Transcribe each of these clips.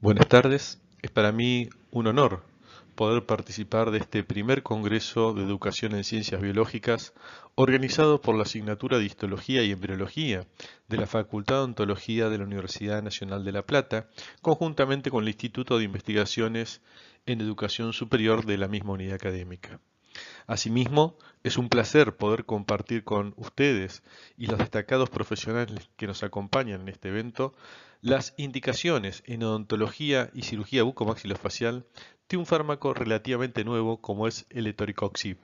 Buenas tardes, es para mí un honor poder participar de este primer Congreso de Educación en Ciencias Biológicas organizado por la asignatura de Histología y Embriología de la Facultad de Ontología de la Universidad Nacional de La Plata, conjuntamente con el Instituto de Investigaciones en Educación Superior de la misma unidad académica. Asimismo, es un placer poder compartir con ustedes y los destacados profesionales que nos acompañan en este evento las indicaciones en odontología y cirugía bucomaxilofacial de un fármaco relativamente nuevo como es el etoricoxib.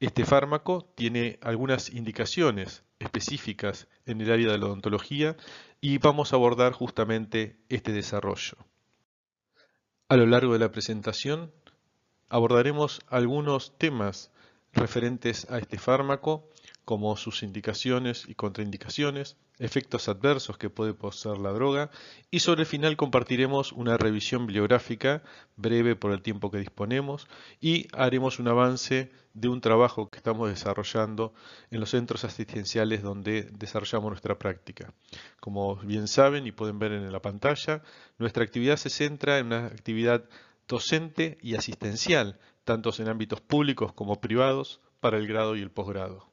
Este fármaco tiene algunas indicaciones específicas en el área de la odontología y vamos a abordar justamente este desarrollo. A lo largo de la presentación abordaremos algunos temas referentes a este fármaco, como sus indicaciones y contraindicaciones, efectos adversos que puede poseer la droga y sobre el final compartiremos una revisión bibliográfica breve por el tiempo que disponemos y haremos un avance de un trabajo que estamos desarrollando en los centros asistenciales donde desarrollamos nuestra práctica. Como bien saben y pueden ver en la pantalla, nuestra actividad se centra en una actividad docente y asistencial, tanto en ámbitos públicos como privados, para el grado y el posgrado.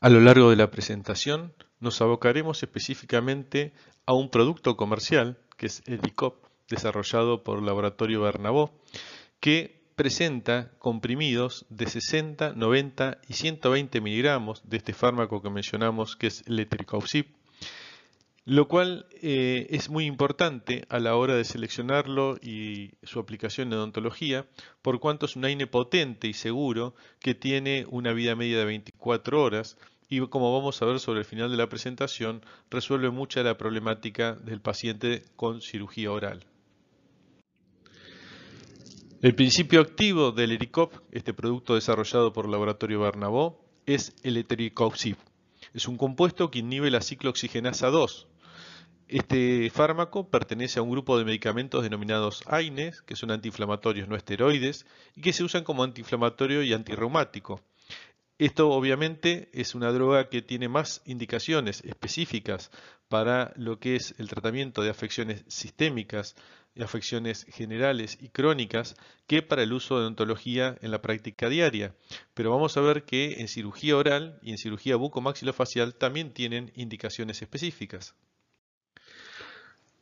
A lo largo de la presentación nos abocaremos específicamente a un producto comercial, que es el ICOP, desarrollado por Laboratorio Bernabó, que presenta comprimidos de 60, 90 y 120 miligramos de este fármaco que mencionamos, que es letricaucip, lo cual eh, es muy importante a la hora de seleccionarlo y su aplicación en odontología, por cuanto es un AINE potente y seguro que tiene una vida media de 24 horas y como vamos a ver sobre el final de la presentación, resuelve mucha la problemática del paciente con cirugía oral. El principio activo del ERICOP, este producto desarrollado por el laboratorio Barnabó, es el etericopsib. Es un compuesto que inhibe la ciclooxigenasa 2, este fármaco pertenece a un grupo de medicamentos denominados AINES, que son antiinflamatorios no esteroides, y que se usan como antiinflamatorio y antirreumático. Esto obviamente es una droga que tiene más indicaciones específicas para lo que es el tratamiento de afecciones sistémicas, afecciones generales y crónicas que para el uso de odontología en la práctica diaria. Pero vamos a ver que en cirugía oral y en cirugía bucomaxilofacial también tienen indicaciones específicas.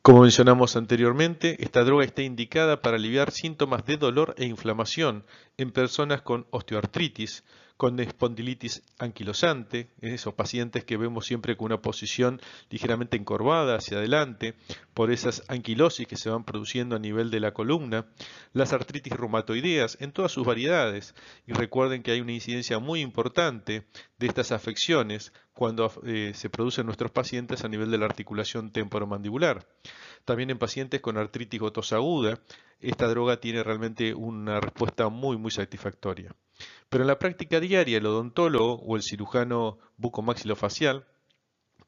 Como mencionamos anteriormente, esta droga está indicada para aliviar síntomas de dolor e inflamación en personas con osteoartritis, con espondilitis anquilosante, esos pacientes que vemos siempre con una posición ligeramente encorvada hacia adelante, por esas anquilosis que se van produciendo a nivel de la columna, las artritis reumatoideas en todas sus variedades, y recuerden que hay una incidencia muy importante de estas afecciones cuando eh, se producen en nuestros pacientes a nivel de la articulación temporomandibular. También en pacientes con artritis gotosa aguda, esta droga tiene realmente una respuesta muy muy satisfactoria. Pero en la práctica diaria, el odontólogo o el cirujano bucomaxilofacial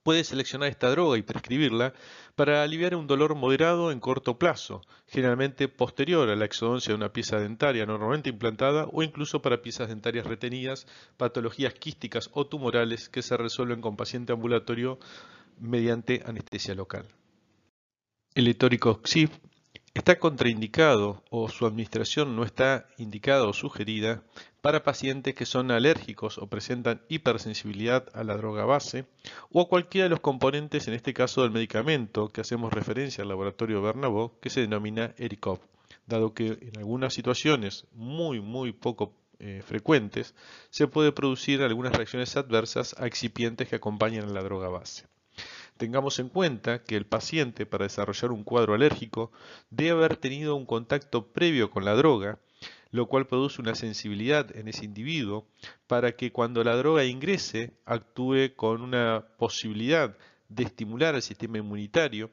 puede seleccionar esta droga y prescribirla para aliviar un dolor moderado en corto plazo, generalmente posterior a la exodoncia de una pieza dentaria normalmente implantada o incluso para piezas dentarias retenidas, patologías quísticas o tumorales que se resuelven con paciente ambulatorio mediante anestesia local. El etoricoxib está contraindicado o su administración no está indicada o sugerida para pacientes que son alérgicos o presentan hipersensibilidad a la droga base o a cualquiera de los componentes, en este caso del medicamento que hacemos referencia al laboratorio Bernabó, que se denomina ERICOP, dado que en algunas situaciones muy muy poco eh, frecuentes se puede producir algunas reacciones adversas a excipientes que acompañan a la droga base. Tengamos en cuenta que el paciente para desarrollar un cuadro alérgico debe haber tenido un contacto previo con la droga lo cual produce una sensibilidad en ese individuo para que cuando la droga ingrese actúe con una posibilidad de estimular al sistema inmunitario,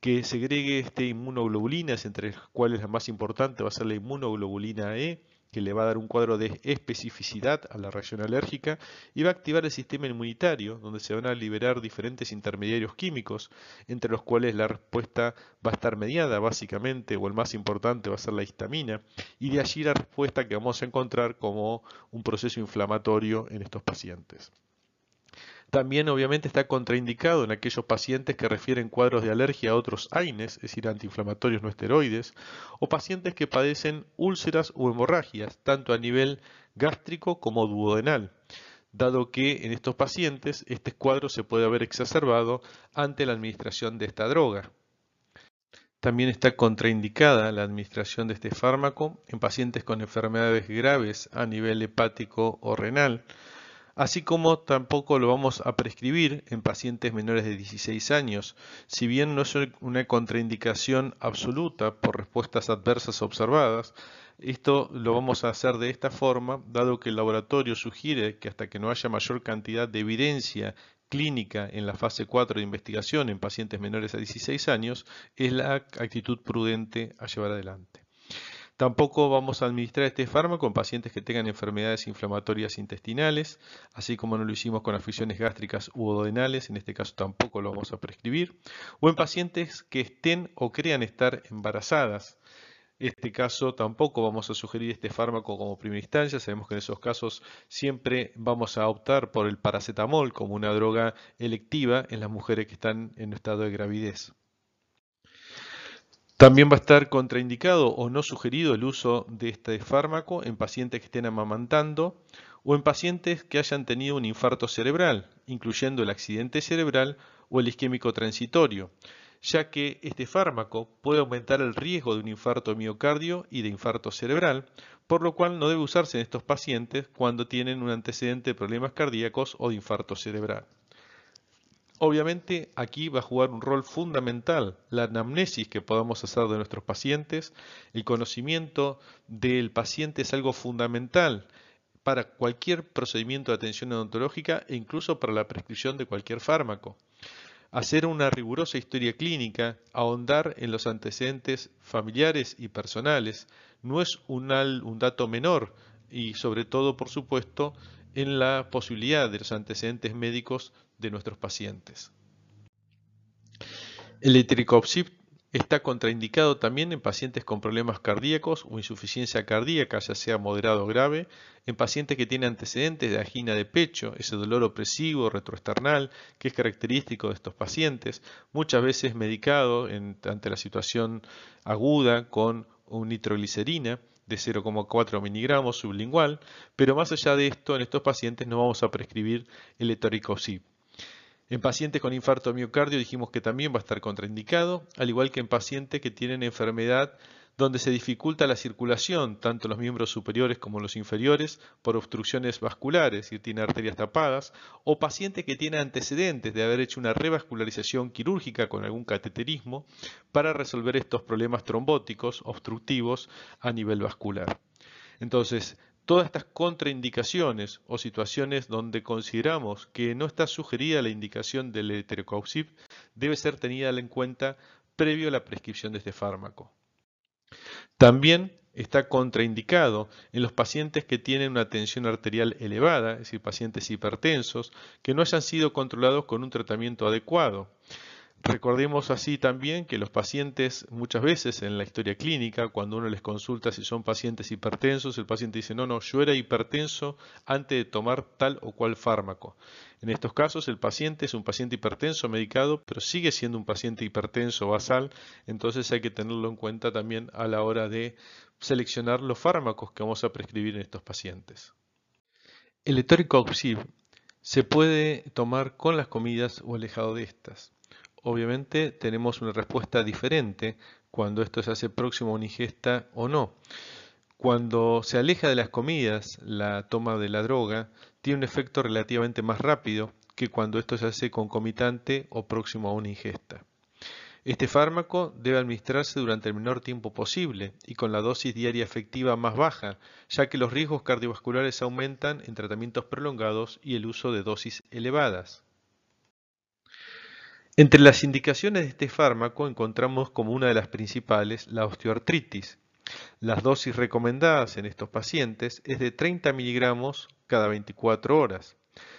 que segregue este inmunoglobulinas, entre las cuales la más importante va a ser la inmunoglobulina E, que le va a dar un cuadro de especificidad a la reacción alérgica y va a activar el sistema inmunitario, donde se van a liberar diferentes intermediarios químicos, entre los cuales la respuesta va a estar mediada básicamente, o el más importante va a ser la histamina, y de allí la respuesta que vamos a encontrar como un proceso inflamatorio en estos pacientes. También obviamente está contraindicado en aquellos pacientes que refieren cuadros de alergia a otros AINES, es decir, antiinflamatorios no esteroides, o pacientes que padecen úlceras o hemorragias, tanto a nivel gástrico como duodenal, dado que en estos pacientes este cuadro se puede haber exacerbado ante la administración de esta droga. También está contraindicada la administración de este fármaco en pacientes con enfermedades graves a nivel hepático o renal, así como tampoco lo vamos a prescribir en pacientes menores de 16 años, si bien no es una contraindicación absoluta por respuestas adversas observadas, esto lo vamos a hacer de esta forma, dado que el laboratorio sugiere que hasta que no haya mayor cantidad de evidencia clínica en la fase 4 de investigación en pacientes menores a 16 años, es la actitud prudente a llevar adelante. Tampoco vamos a administrar este fármaco en pacientes que tengan enfermedades inflamatorias intestinales, así como no lo hicimos con aficiones gástricas u ododenales, en este caso tampoco lo vamos a prescribir, o en pacientes que estén o crean estar embarazadas. En este caso tampoco vamos a sugerir este fármaco como primera instancia, sabemos que en esos casos siempre vamos a optar por el paracetamol como una droga electiva en las mujeres que están en estado de gravidez. También va a estar contraindicado o no sugerido el uso de este fármaco en pacientes que estén amamantando o en pacientes que hayan tenido un infarto cerebral, incluyendo el accidente cerebral o el isquémico transitorio, ya que este fármaco puede aumentar el riesgo de un infarto miocardio y de infarto cerebral, por lo cual no debe usarse en estos pacientes cuando tienen un antecedente de problemas cardíacos o de infarto cerebral. Obviamente aquí va a jugar un rol fundamental la anamnesis que podamos hacer de nuestros pacientes. El conocimiento del paciente es algo fundamental para cualquier procedimiento de atención odontológica e incluso para la prescripción de cualquier fármaco. Hacer una rigurosa historia clínica, ahondar en los antecedentes familiares y personales, no es un, un dato menor y sobre todo, por supuesto, en la posibilidad de los antecedentes médicos de nuestros pacientes. El etricopsib está contraindicado también en pacientes con problemas cardíacos o insuficiencia cardíaca, ya sea moderado o grave, en pacientes que tienen antecedentes de angina de pecho, ese dolor opresivo retroesternal que es característico de estos pacientes, muchas veces medicado ante la situación aguda con un nitroglicerina de 0,4 miligramos sublingual, pero más allá de esto, en estos pacientes no vamos a prescribir el etoricosib. En pacientes con infarto miocardio dijimos que también va a estar contraindicado, al igual que en pacientes que tienen enfermedad donde se dificulta la circulación, tanto los miembros superiores como los inferiores, por obstrucciones vasculares, y tiene arterias tapadas, o pacientes que tienen antecedentes de haber hecho una revascularización quirúrgica con algún cateterismo para resolver estos problemas trombóticos obstructivos a nivel vascular. Entonces, Todas estas contraindicaciones o situaciones donde consideramos que no está sugerida la indicación del heterocaucip debe ser tenida en cuenta previo a la prescripción de este fármaco. También está contraindicado en los pacientes que tienen una tensión arterial elevada, es decir, pacientes hipertensos, que no hayan sido controlados con un tratamiento adecuado. Recordemos así también que los pacientes muchas veces en la historia clínica, cuando uno les consulta si son pacientes hipertensos, el paciente dice, no, no, yo era hipertenso antes de tomar tal o cual fármaco. En estos casos el paciente es un paciente hipertenso medicado, pero sigue siendo un paciente hipertenso basal, entonces hay que tenerlo en cuenta también a la hora de seleccionar los fármacos que vamos a prescribir en estos pacientes. El etoricoxib se puede tomar con las comidas o alejado de estas. Obviamente tenemos una respuesta diferente cuando esto se hace próximo a una ingesta o no. Cuando se aleja de las comidas, la toma de la droga tiene un efecto relativamente más rápido que cuando esto se hace concomitante o próximo a una ingesta. Este fármaco debe administrarse durante el menor tiempo posible y con la dosis diaria efectiva más baja, ya que los riesgos cardiovasculares aumentan en tratamientos prolongados y el uso de dosis elevadas. Entre las indicaciones de este fármaco encontramos como una de las principales la osteoartritis. Las dosis recomendadas en estos pacientes es de 30 miligramos cada 24 horas.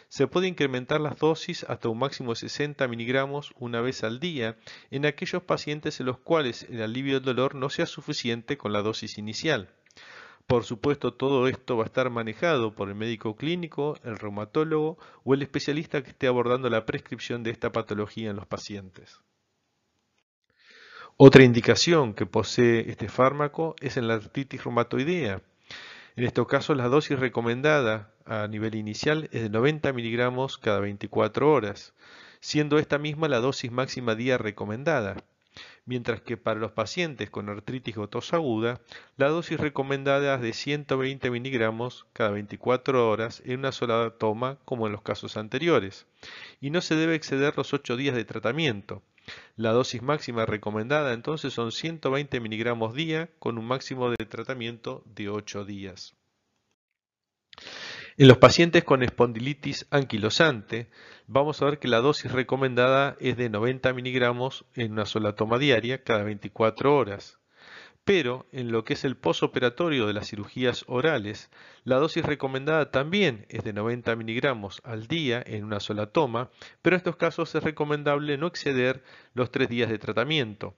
Se puede incrementar las dosis hasta un máximo de 60 miligramos una vez al día en aquellos pacientes en los cuales el alivio del dolor no sea suficiente con la dosis inicial. Por supuesto, todo esto va a estar manejado por el médico clínico, el reumatólogo o el especialista que esté abordando la prescripción de esta patología en los pacientes. Otra indicación que posee este fármaco es en la artritis reumatoidea. En estos casos, la dosis recomendada a nivel inicial es de 90 miligramos cada 24 horas, siendo esta misma la dosis máxima día recomendada mientras que para los pacientes con artritis o tos aguda, la dosis recomendada es de 120 miligramos cada 24 horas en una sola toma como en los casos anteriores, y no se debe exceder los 8 días de tratamiento. La dosis máxima recomendada entonces son 120 miligramos día con un máximo de tratamiento de 8 días. En los pacientes con espondilitis anquilosante, vamos a ver que la dosis recomendada es de 90 miligramos en una sola toma diaria cada 24 horas. Pero en lo que es el posoperatorio de las cirugías orales, la dosis recomendada también es de 90 miligramos al día en una sola toma, pero en estos casos es recomendable no exceder los 3 días de tratamiento.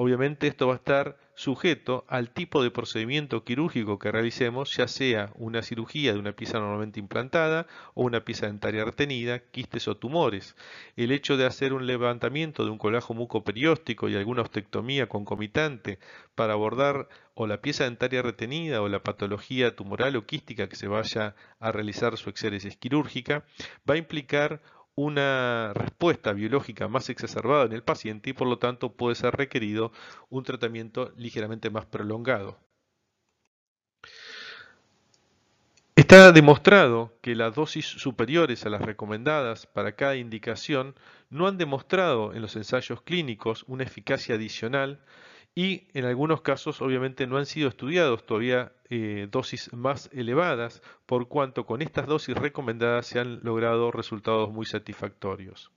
Obviamente esto va a estar sujeto al tipo de procedimiento quirúrgico que realicemos, ya sea una cirugía de una pieza normalmente implantada o una pieza dentaria retenida, quistes o tumores. El hecho de hacer un levantamiento de un colajo mucoperióstico y alguna ostectomía concomitante para abordar o la pieza dentaria retenida o la patología tumoral o quística que se vaya a realizar su exéresis quirúrgica va a implicar una respuesta biológica más exacerbada en el paciente y por lo tanto puede ser requerido un tratamiento ligeramente más prolongado. Está demostrado que las dosis superiores a las recomendadas para cada indicación no han demostrado en los ensayos clínicos una eficacia adicional y en algunos casos obviamente no han sido estudiados todavía eh, dosis más elevadas, por cuanto con estas dosis recomendadas se han logrado resultados muy satisfactorios.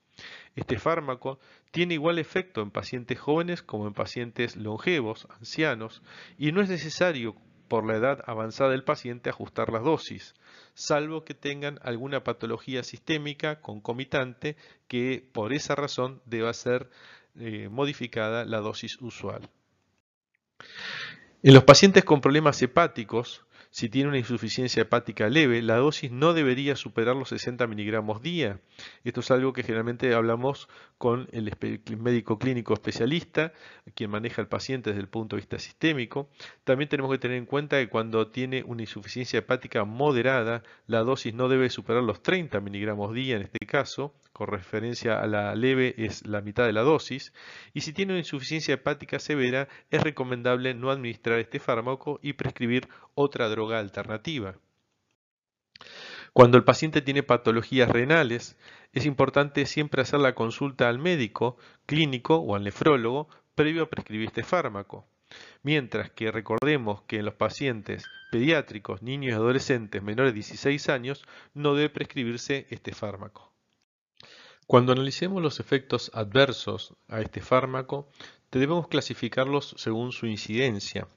Este fármaco tiene igual efecto en pacientes jóvenes como en pacientes longevos, ancianos, y no es necesario por la edad avanzada del paciente ajustar las dosis, salvo que tengan alguna patología sistémica concomitante que por esa razón deba ser eh, modificada la dosis usual. En los pacientes con problemas hepáticos, si tiene una insuficiencia hepática leve, la dosis no debería superar los 60 miligramos día. Esto es algo que generalmente hablamos con el médico clínico especialista, quien maneja al paciente desde el punto de vista sistémico. También tenemos que tener en cuenta que cuando tiene una insuficiencia hepática moderada, la dosis no debe superar los 30 miligramos día en este caso, con referencia a la leve es la mitad de la dosis, y si tiene una insuficiencia hepática severa es recomendable no administrar este fármaco y prescribir otra droga alternativa. Cuando el paciente tiene patologías renales, es importante siempre hacer la consulta al médico clínico o al nefrólogo previo a prescribir este fármaco. Mientras que recordemos que en los pacientes pediátricos, niños y adolescentes menores de 16 años no debe prescribirse este fármaco. Cuando analicemos los efectos adversos a este fármaco, debemos clasificarlos según su incidencia.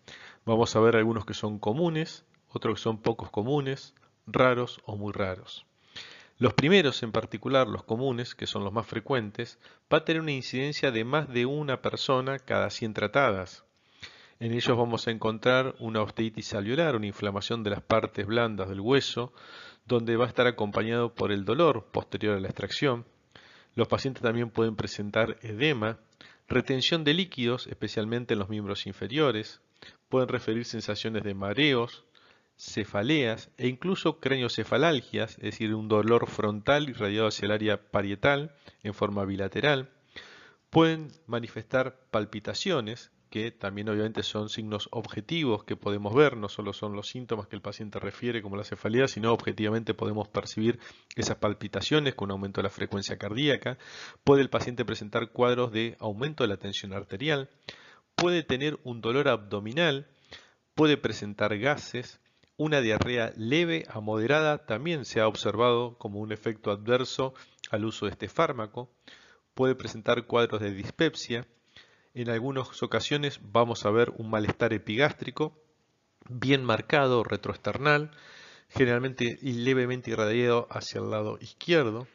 Vamos a ver algunos que son comunes, otros que son pocos comunes, raros o muy raros. Los primeros, en particular los comunes, que son los más frecuentes, va a tener una incidencia de más de una persona cada 100 tratadas. En ellos vamos a encontrar una osteitis alveolar, una inflamación de las partes blandas del hueso, donde va a estar acompañado por el dolor posterior a la extracción, los pacientes también pueden presentar edema, retención de líquidos, especialmente en los miembros inferiores, pueden referir sensaciones de mareos, cefaleas e incluso craniocefalalgias, es decir, un dolor frontal irradiado hacia el área parietal en forma bilateral. Pueden manifestar palpitaciones, que también obviamente son signos objetivos que podemos ver, no solo son los síntomas que el paciente refiere como la cefalea, sino objetivamente podemos percibir esas palpitaciones con aumento de la frecuencia cardíaca. Puede el paciente presentar cuadros de aumento de la tensión arterial, puede tener un dolor abdominal, puede presentar gases, una diarrea leve a moderada también se ha observado como un efecto adverso al uso de este fármaco, puede presentar cuadros de dispepsia, en algunas ocasiones vamos a ver un malestar epigástrico bien marcado retroesternal, generalmente levemente irradiado hacia el lado izquierdo.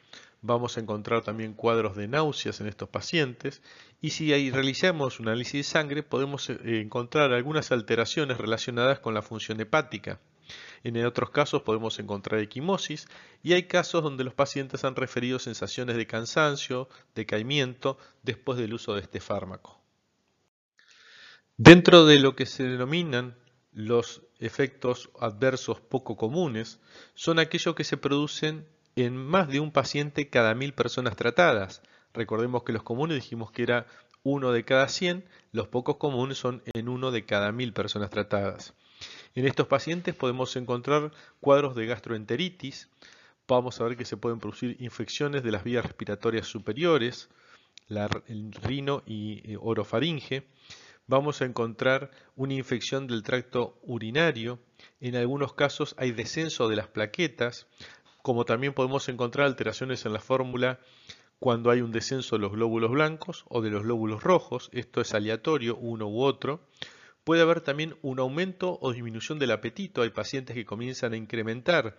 vamos a encontrar también cuadros de náuseas en estos pacientes y si ahí realizamos un análisis de sangre podemos eh, encontrar algunas alteraciones relacionadas con la función hepática. En otros casos podemos encontrar equimosis y hay casos donde los pacientes han referido sensaciones de cansancio, decaimiento después del uso de este fármaco. Dentro de lo que se denominan los efectos adversos poco comunes, son aquellos que se producen en más de un paciente cada mil personas tratadas. Recordemos que los comunes dijimos que era uno de cada 100, los pocos comunes son en uno de cada mil personas tratadas. En estos pacientes podemos encontrar cuadros de gastroenteritis, vamos a ver que se pueden producir infecciones de las vías respiratorias superiores, el rino y eh, orofaringe, vamos a encontrar una infección del tracto urinario, en algunos casos hay descenso de las plaquetas, como también podemos encontrar alteraciones en la fórmula cuando hay un descenso de los glóbulos blancos o de los glóbulos rojos, esto es aleatorio, uno u otro. Puede haber también un aumento o disminución del apetito, hay pacientes que comienzan a incrementar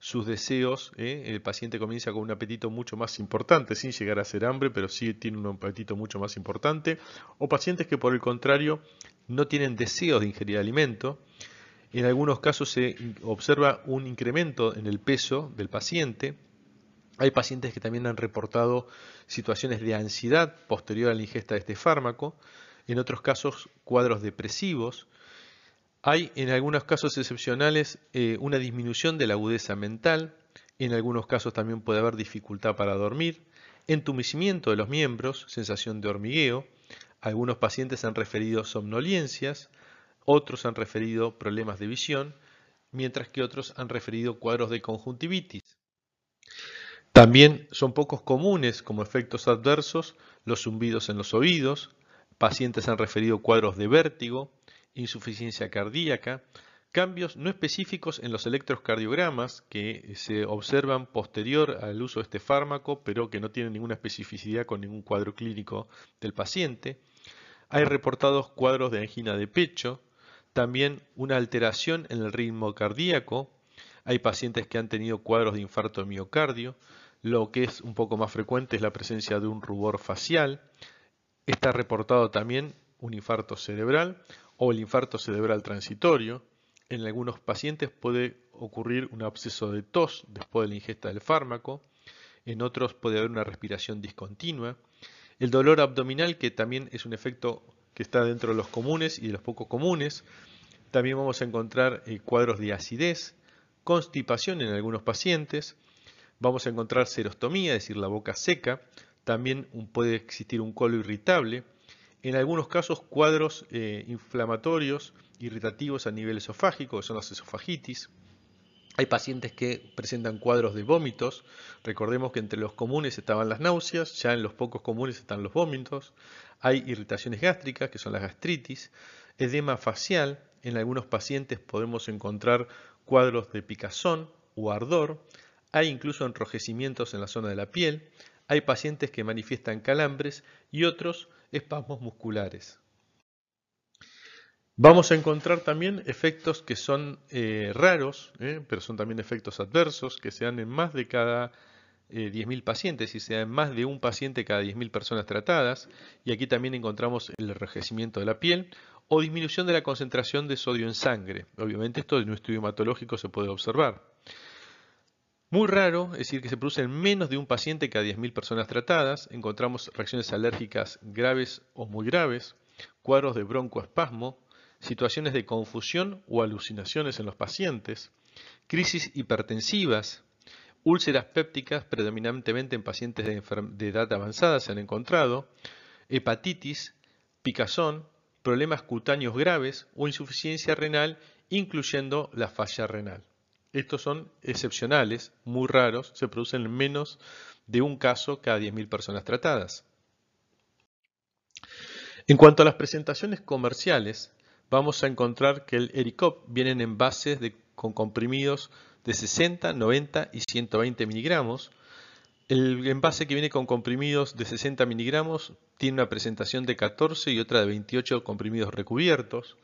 sus deseos, ¿eh? el paciente comienza con un apetito mucho más importante, sin llegar a ser hambre, pero sí tiene un apetito mucho más importante, o pacientes que por el contrario no tienen deseos de ingerir alimento, en algunos casos se observa un incremento en el peso del paciente. Hay pacientes que también han reportado situaciones de ansiedad posterior a la ingesta de este fármaco. En otros casos, cuadros depresivos. Hay en algunos casos excepcionales eh, una disminución de la agudeza mental. En algunos casos también puede haber dificultad para dormir. Entumecimiento de los miembros, sensación de hormigueo. Algunos pacientes han referido somnolencias otros han referido problemas de visión, mientras que otros han referido cuadros de conjuntivitis. También son pocos comunes como efectos adversos los zumbidos en los oídos, pacientes han referido cuadros de vértigo, insuficiencia cardíaca, cambios no específicos en los electrocardiogramas que se observan posterior al uso de este fármaco, pero que no tienen ninguna especificidad con ningún cuadro clínico del paciente. Hay reportados cuadros de angina de pecho, también una alteración en el ritmo cardíaco. Hay pacientes que han tenido cuadros de infarto de miocardio. Lo que es un poco más frecuente es la presencia de un rubor facial. Está reportado también un infarto cerebral o el infarto cerebral transitorio. En algunos pacientes puede ocurrir un absceso de tos después de la ingesta del fármaco. En otros puede haber una respiración discontinua. El dolor abdominal, que también es un efecto que está dentro de los comunes y de los poco comunes. También vamos a encontrar eh, cuadros de acidez, constipación en algunos pacientes. Vamos a encontrar serostomía, es decir, la boca seca. También puede existir un colo irritable. En algunos casos, cuadros eh, inflamatorios, irritativos a nivel esofágico, que son las esofagitis. Hay pacientes que presentan cuadros de vómitos. Recordemos que entre los comunes estaban las náuseas, ya en los pocos comunes están los vómitos. Hay irritaciones gástricas, que son las gastritis, edema facial. En algunos pacientes podemos encontrar cuadros de picazón o ardor. Hay incluso enrojecimientos en la zona de la piel. Hay pacientes que manifiestan calambres y otros espasmos musculares. Vamos a encontrar también efectos que son eh, raros, eh, pero son también efectos adversos, que se dan en más de cada 10.000 eh, pacientes y se dan más de un paciente cada 10.000 personas tratadas. Y aquí también encontramos el enrojecimiento de la piel o disminución de la concentración de sodio en sangre. Obviamente esto en un estudio hematológico se puede observar. Muy raro, es decir, que se produce en menos de un paciente cada 10.000 personas tratadas. Encontramos reacciones alérgicas graves o muy graves, cuadros de broncoespasmo, situaciones de confusión o alucinaciones en los pacientes, crisis hipertensivas, úlceras pépticas predominantemente en pacientes de, edad avanzada se han encontrado, hepatitis, picazón, problemas cutáneos graves o insuficiencia renal, incluyendo la falla renal. Estos son excepcionales, muy raros, se producen en menos de un caso cada 10.000 personas tratadas. En cuanto a las presentaciones comerciales, vamos a encontrar que el ERICOP viene en envases con comprimidos de 60, 90 y 120 miligramos. El envase que viene con comprimidos de 60 miligramos tiene una presentación de 14 y otra de 28 comprimidos recubiertos.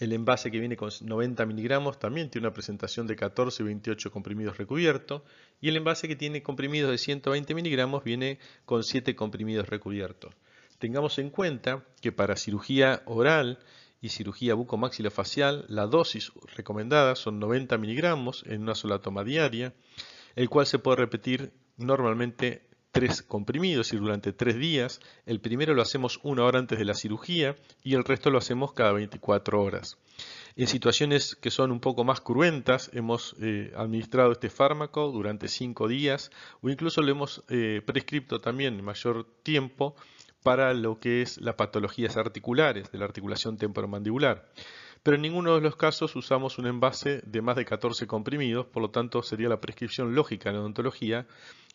El envase que viene con 90 miligramos también tiene una presentación de 14 y 28 comprimidos recubiertos. Y el envase que tiene comprimidos de 120 miligramos viene con 7 comprimidos recubiertos. Tengamos en cuenta que para cirugía oral y cirugía bucomaxilofacial la dosis recomendada son 90 miligramos en una sola toma diaria, el cual se puede repetir normalmente tres comprimidos y durante tres días. El primero lo hacemos una hora antes de la cirugía y el resto lo hacemos cada 24 horas. En situaciones que son un poco más cruentas, hemos eh, administrado este fármaco durante cinco días o incluso lo hemos eh, prescripto también mayor tiempo para lo que es las patologías articulares de la articulación temporomandibular pero en ninguno de los casos usamos un envase de más de 14 comprimidos, por lo tanto sería la prescripción lógica en odontología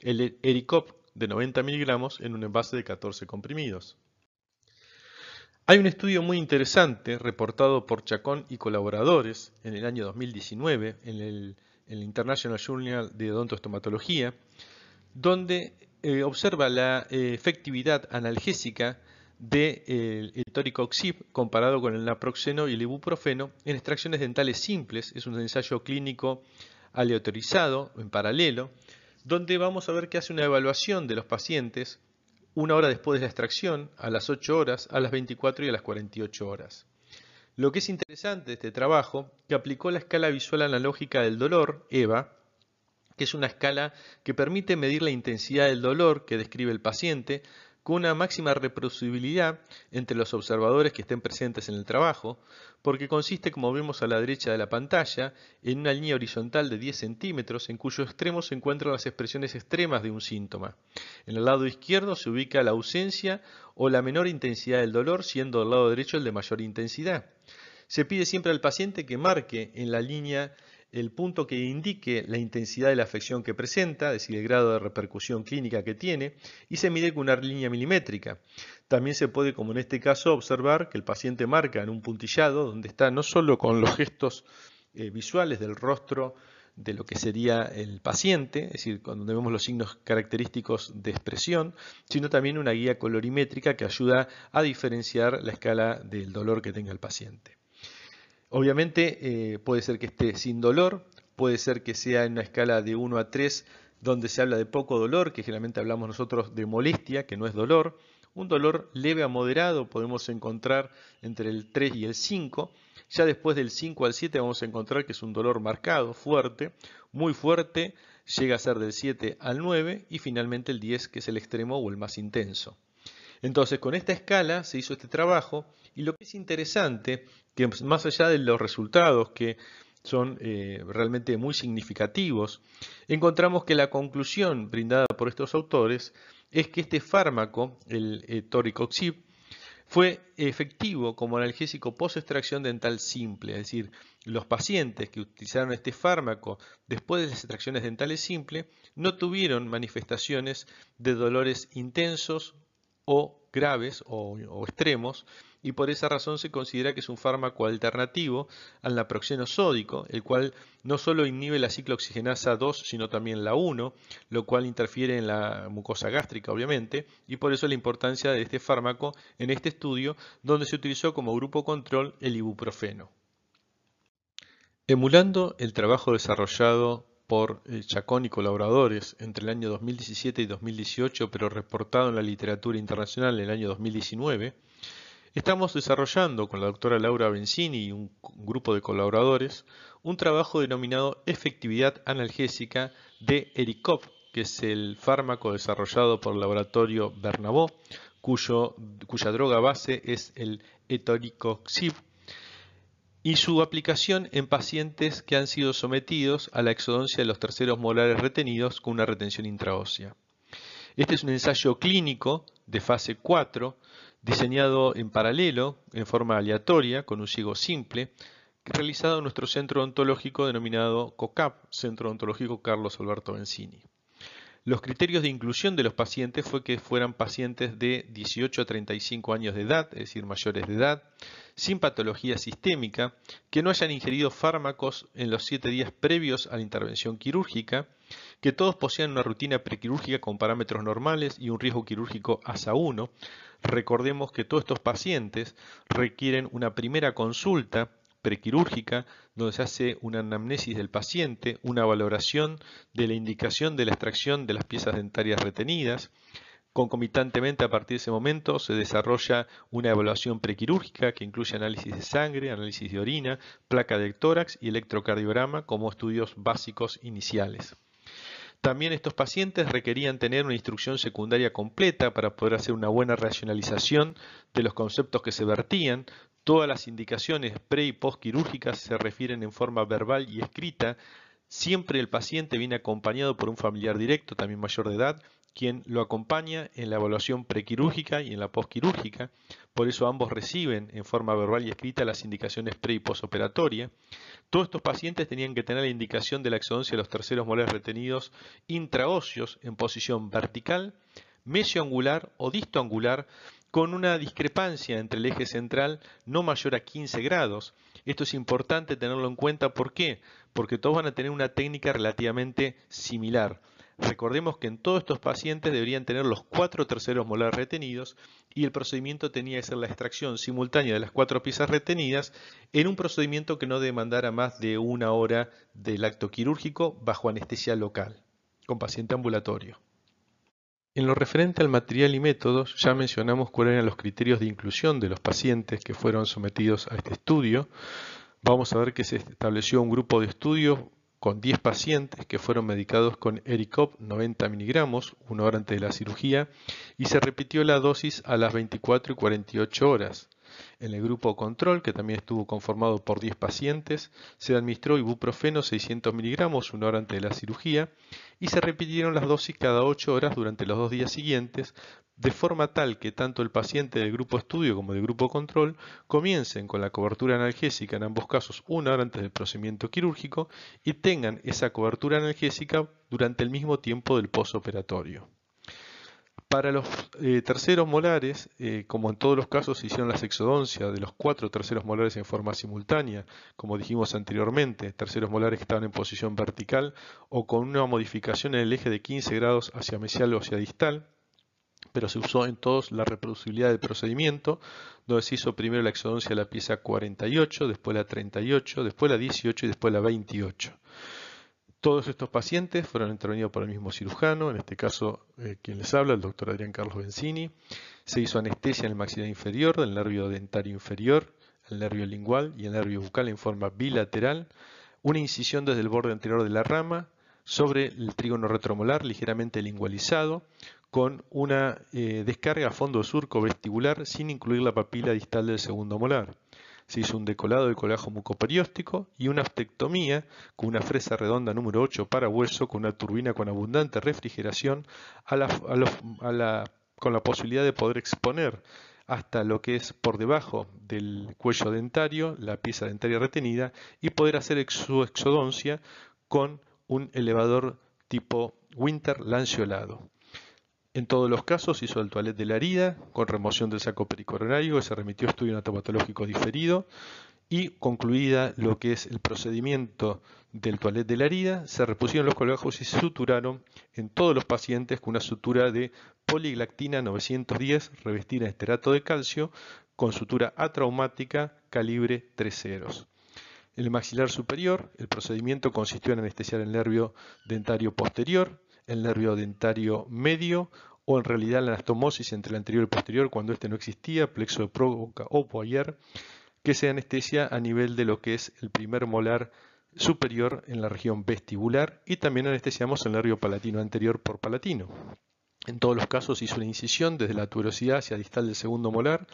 el Ericop de 90 miligramos en un envase de 14 comprimidos. Hay un estudio muy interesante reportado por Chacón y colaboradores en el año 2019 en el, International Journal de Odontoestomatología, donde eh, observa la eh, efectividad analgésica del de, toricoxib comparado con el naproxeno y el ibuprofeno en extracciones dentales simples. Es un ensayo clínico aleatorizado en paralelo, donde vamos a ver que hace una evaluación de los pacientes una hora después de la extracción, a las 8 horas, a las 24 y a las 48 horas. Lo que es interesante de este trabajo, que aplicó la escala visual analógica del dolor, EVA, que es una escala que permite medir la intensidad del dolor que describe el paciente con una máxima reproducibilidad entre los observadores que estén presentes en el trabajo, porque consiste, como vemos a la derecha de la pantalla, en una línea horizontal de 10 centímetros en cuyo extremo se encuentran las expresiones extremas de un síntoma. En el lado izquierdo se ubica la ausencia o la menor intensidad del dolor, siendo el lado derecho el de mayor intensidad. Se pide siempre al paciente que marque en la línea el punto que indique la intensidad de la afección que presenta, es decir, el grado de repercusión clínica que tiene, y se mide con una línea milimétrica. También se puede, como en este caso, observar que el paciente marca en un puntillado, donde está no solo con los gestos eh, visuales del rostro de lo que sería el paciente, es decir, cuando vemos los signos característicos de expresión, sino también una guía colorimétrica que ayuda a diferenciar la escala del dolor que tenga el paciente. Obviamente eh, puede ser que esté sin dolor, puede ser que sea en una escala de 1 a 3 donde se habla de poco dolor, que generalmente hablamos nosotros de molestia, que no es dolor. Un dolor leve a moderado podemos encontrar entre el 3 y el 5. Ya después del 5 al 7 vamos a encontrar que es un dolor marcado, fuerte, muy fuerte, llega a ser del 7 al 9 y finalmente el 10 que es el extremo o el más intenso. Entonces con esta escala se hizo este trabajo y lo que es interesante, que más allá de los resultados que son eh, realmente muy significativos, encontramos que la conclusión brindada por estos autores es que este fármaco, el eh, toricoxib, fue efectivo como analgésico post-extracción dental simple, es decir, los pacientes que utilizaron este fármaco después de las extracciones dentales simples no tuvieron manifestaciones de dolores intensos o graves o, extremos y por esa razón se considera que es un fármaco alternativo al naproxeno sódico, el cual no solo inhibe la ciclooxigenasa 2, sino también la 1, lo cual interfiere en la mucosa gástrica, obviamente, y por eso la importancia de este fármaco en este estudio, donde se utilizó como grupo control el ibuprofeno. Emulando el trabajo desarrollado por eh, Chacón y colaboradores entre el año 2017 y 2018, pero reportado en la literatura internacional en el año 2019, estamos desarrollando con la doctora Laura Benzini y un grupo de colaboradores un trabajo denominado efectividad analgésica de Ericop, que es el fármaco desarrollado por el laboratorio Bernabó, cuya droga base es el etoricoxib y su aplicación en pacientes que han sido sometidos a la exodoncia de los terceros molares retenidos con una retención intraósea. Este es un ensayo clínico de fase 4, diseñado en paralelo, en forma aleatoria, con un ciego simple, realizado en nuestro centro ontológico denominado COCAP, Centro Ontológico Carlos Alberto Benzini. Los criterios de inclusión de los pacientes fue que fueran pacientes de 18 a 35 años de edad, es decir, mayores de edad, sin patología sistémica, que no hayan ingerido fármacos en los 7 días previos a la intervención quirúrgica, que todos posean una rutina prequirúrgica con parámetros normales y un riesgo quirúrgico ASA 1. Recordemos que todos estos pacientes requieren una primera consulta prequirúrgica, donde se hace una anamnesis del paciente, una valoración de la indicación de la extracción de las piezas dentarias retenidas. Concomitantemente, a partir de ese momento, se desarrolla una evaluación prequirúrgica que incluye análisis de sangre, análisis de orina, placa de tórax y electrocardiograma como estudios básicos iniciales. También estos pacientes requerían tener una instrucción secundaria completa para poder hacer una buena racionalización de los conceptos que se vertían. Todas las indicaciones pre y postquirúrgicas se refieren en forma verbal y escrita. Siempre el paciente viene acompañado por un familiar directo, también mayor de edad, quien lo acompaña en la evaluación prequirúrgica y en la postquirúrgica. Por eso ambos reciben en forma verbal y escrita las indicaciones pre y postoperatoria. Todos estos pacientes tenían que tener la indicación de la exodoncia de los terceros molares retenidos intraóseos en posición vertical, mesioangular o distoangular con una discrepancia entre el eje central no mayor a 15 grados. Esto es importante tenerlo en cuenta, ¿por qué? Porque todos van a tener una técnica relativamente similar. Recordemos que en todos estos pacientes deberían tener los cuatro terceros molares retenidos y el procedimiento tenía que ser la extracción simultánea de las cuatro piezas retenidas en un procedimiento que no demandara más de una hora del acto quirúrgico bajo anestesia local, con paciente ambulatorio. En lo referente al material y métodos, ya mencionamos cuáles eran los criterios de inclusión de los pacientes que fueron sometidos a este estudio. Vamos a ver que se estableció un grupo de estudio con 10 pacientes que fueron medicados con Ericop 90 miligramos una hora antes de la cirugía y se repitió la dosis a las 24 y 48 horas. En el grupo control, que también estuvo conformado por 10 pacientes, se administró ibuprofeno 600 miligramos una hora antes de la cirugía y se repitieron las dosis cada 8 horas durante los dos días siguientes, de forma tal que tanto el paciente del grupo estudio como del grupo control comiencen con la cobertura analgésica en ambos casos una hora antes del procedimiento quirúrgico y tengan esa cobertura analgésica durante el mismo tiempo del posoperatorio. Para los eh, terceros molares, eh, como en todos los casos se hicieron las exodoncias de los cuatro terceros molares en forma simultánea, como dijimos anteriormente, terceros molares que estaban en posición vertical o con una modificación en el eje de 15 grados hacia mesial o hacia distal, pero se usó en todos la reproducibilidad del procedimiento, donde se hizo primero la exodoncia de la pieza 48, después la 38, después la 18 y después la 28. Todos estos pacientes fueron intervenidos por el mismo cirujano, en este caso eh, quien les habla, el doctor Adrián Carlos Benzini. Se hizo anestesia en el maxilar inferior, del nervio dentario inferior, el nervio lingual y el nervio bucal en forma bilateral. Una incisión desde el borde anterior de la rama sobre el trígono retromolar ligeramente lingualizado, con una eh, descarga a fondo surco vestibular sin incluir la papila distal del segundo molar. Se hizo un decolado de colajo mucoperióstico y una astectomía con una fresa redonda número 8 para hueso con una turbina con abundante refrigeración con la posibilidad de poder exponer hasta lo que es por debajo del cuello dentario, la pieza dentaria retenida, y poder hacer su exodoncia con un elevador tipo Winter lanceolado. En todos los casos hizo el toilet de la herida con remoción del saco pericoronario, se remitió a estudio anatopatológico diferido y concluida lo que es el procedimiento del toilet de la herida, se repusieron los colgajos y se suturaron en todos los pacientes con una sutura de poliglactina 910 revestida en esterato de calcio con sutura atraumática calibre 3 ceros. En el maxilar superior, el procedimiento consistió en anestesiar el nervio dentario posterior, el nervio dentario medio o en realidad la anastomosis entre el anterior y el posterior cuando este no existía, plexo de provoca o poyer, que se anestesia a nivel de lo que es el primer molar superior en la región vestibular y también anestesiamos el nervio palatino anterior por palatino. En todos los casos hizo una incisión desde la tuberosidad hacia distal del segundo molar,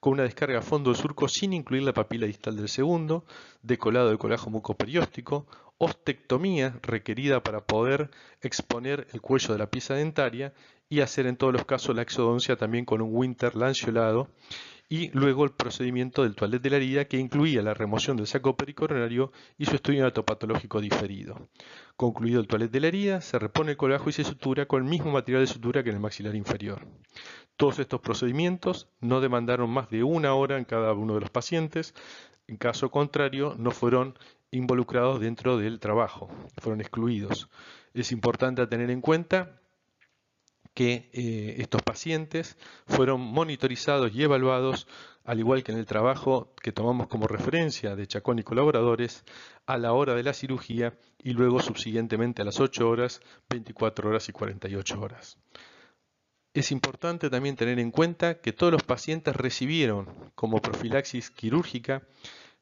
con una descarga a fondo del surco sin incluir la papila distal del segundo, decolado de colajo mucoperióstico, ostectomía requerida para poder exponer el cuello de la pieza dentaria y hacer en todos los casos la exodoncia también con un winter lanceolado y luego el procedimiento del toilet de la herida que incluía la remoción del saco pericoronario y su estudio anatopatológico diferido. Concluido el toilet de la herida, se repone el colajo y se sutura con el mismo material de sutura que en el maxilar inferior. Todos estos procedimientos no demandaron más de una hora en cada uno de los pacientes, en caso contrario no fueron involucrados dentro del trabajo, fueron excluidos. Es importante tener en cuenta que eh, estos pacientes fueron monitorizados y evaluados, al igual que en el trabajo que tomamos como referencia de Chacón y colaboradores, a la hora de la cirugía y luego subsiguientemente a las 8 horas, 24 horas y 48 horas. Es importante también tener en cuenta que todos los pacientes recibieron como profilaxis quirúrgica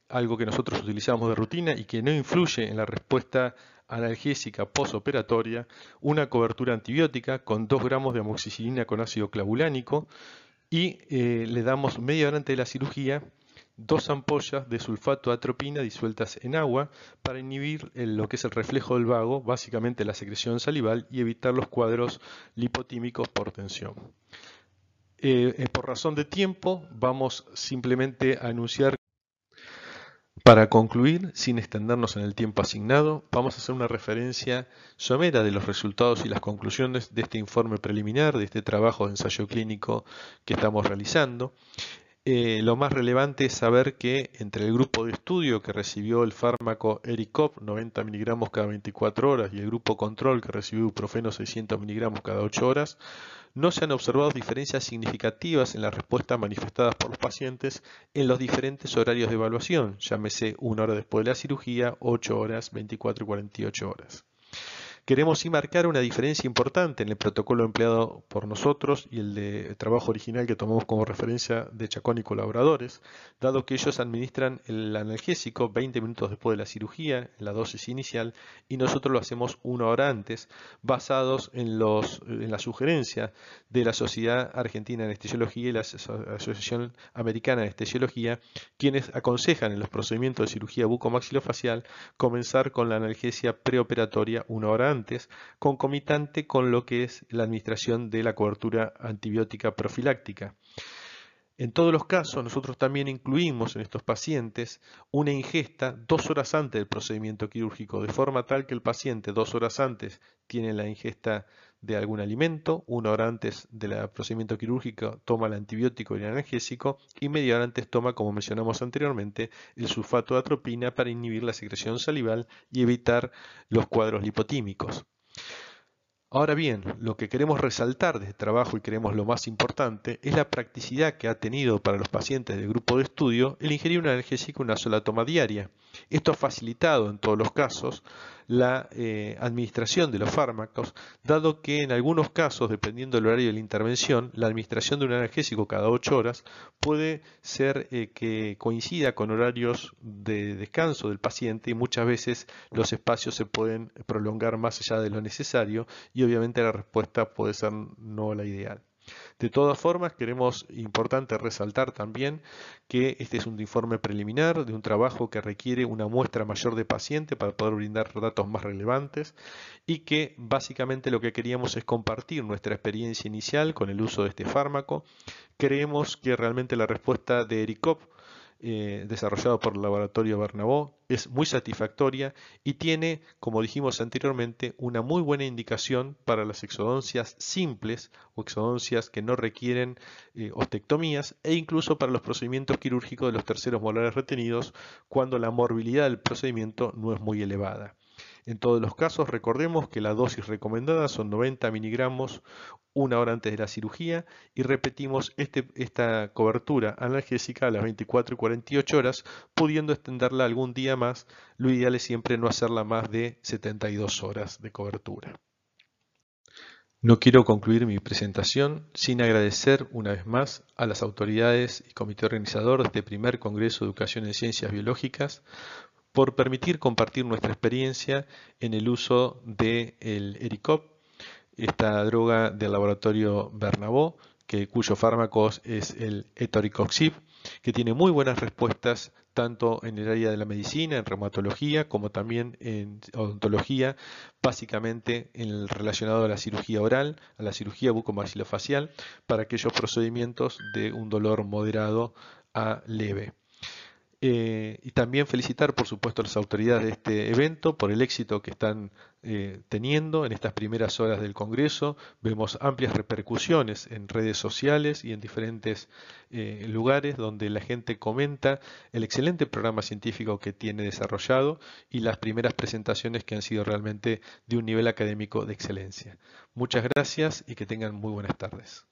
algo que nosotros utilizamos de rutina y que no influye en la respuesta analgésica posoperatoria, una cobertura antibiótica con 2 gramos de amoxicilina con ácido clavulánico y eh, le damos media hora antes de la cirugía dos ampollas de sulfato atropina disueltas en agua para inhibir lo que es el reflejo del vago, básicamente la secreción salival, y evitar los cuadros lipotímicos por tensión. Eh, eh, por razón de tiempo, vamos simplemente a anunciar para concluir, sin extendernos en el tiempo asignado, vamos a hacer una referencia somera de los resultados y las conclusiones de este informe preliminar, de este trabajo de ensayo clínico que estamos realizando. Eh, lo más relevante es saber que entre el grupo de estudio que recibió el fármaco Ericop 90 miligramos cada 24 horas y el grupo control que recibió ibuprofeno 600 miligramos cada 8 horas, no se han observado diferencias significativas en las respuestas manifestadas por los pacientes en los diferentes horarios de evaluación, llámese una hora después de la cirugía, 8 horas, 24 y 48 horas. Queremos sí marcar una diferencia importante en el protocolo empleado por nosotros y el de trabajo original que tomamos como referencia de Chacón y colaboradores, dado que ellos administran el analgésico 20 minutos después de la cirugía, en la dosis inicial, y nosotros lo hacemos una hora antes, basados en, los, en la sugerencia de la Sociedad Argentina de Anestesiología y la Asociación Americana de Anestesiología, quienes aconsejan en los procedimientos de cirugía bucomaxilofacial comenzar con la analgesia preoperatoria una hora antes concomitante con lo que es la administración de la cobertura antibiótica profiláctica. En todos los casos, nosotros también incluimos en estos pacientes una ingesta dos horas antes del procedimiento quirúrgico, de forma tal que el paciente dos horas antes tiene la ingesta de algún alimento, una hora antes del procedimiento quirúrgico toma el antibiótico y el analgésico y media hora antes toma, como mencionamos anteriormente, el sulfato de atropina para inhibir la secreción salival y evitar los cuadros lipotímicos. Ahora bien, lo que queremos resaltar de este trabajo y creemos lo más importante es la practicidad que ha tenido para los pacientes del grupo de estudio el ingerir un analgésico una sola toma diaria. Esto ha facilitado en todos los casos la eh, administración de los fármacos, dado que en algunos casos, dependiendo del horario de la intervención, la administración de un analgésico cada 8 horas puede ser eh, que coincida con horarios de descanso del paciente y muchas veces los espacios se pueden prolongar más allá de lo necesario y obviamente la respuesta puede ser no la ideal. De todas formas, queremos importante resaltar también que este es un informe preliminar de un trabajo que requiere una muestra mayor de paciente para poder brindar datos más relevantes y que básicamente lo que queríamos es compartir nuestra experiencia inicial con el uso de este fármaco. Creemos que realmente la respuesta de ERICOP eh, desarrollado por el laboratorio Bernabó es muy satisfactoria y tiene, como dijimos anteriormente, una muy buena indicación para las exodoncias simples o exodoncias que no requieren eh, ostectomías e incluso para los procedimientos quirúrgicos de los terceros molares retenidos cuando la morbilidad del procedimiento no es muy elevada. En todos los casos, recordemos que la dosis recomendada son 90 miligramos una hora antes de la cirugía y repetimos este, esta cobertura analgésica a las 24 y 48 horas, pudiendo extenderla algún día más. Lo ideal es siempre no hacerla más de 72 horas de cobertura. No quiero concluir mi presentación sin agradecer una vez más a las autoridades y comité organizador de este primer Congreso de Educación en Ciencias Biológicas por permitir compartir nuestra experiencia en el uso del el ERICOP, esta droga del laboratorio Bernabó, que, cuyo fármaco es el etoricoxib, que tiene muy buenas respuestas tanto en el área de la medicina, en reumatología, como también en odontología, básicamente en el relacionado a la cirugía oral, a la cirugía bucomaxilofacial, para aquellos procedimientos de un dolor moderado a leve. Eh, y también felicitar, por supuesto, a las autoridades de este evento por el éxito que están eh, teniendo en estas primeras horas del Congreso. Vemos amplias repercusiones en redes sociales y en diferentes eh, lugares donde la gente comenta el excelente programa científico que tiene desarrollado y las primeras presentaciones que han sido realmente de un nivel académico de excelencia. Muchas gracias y que tengan muy buenas tardes.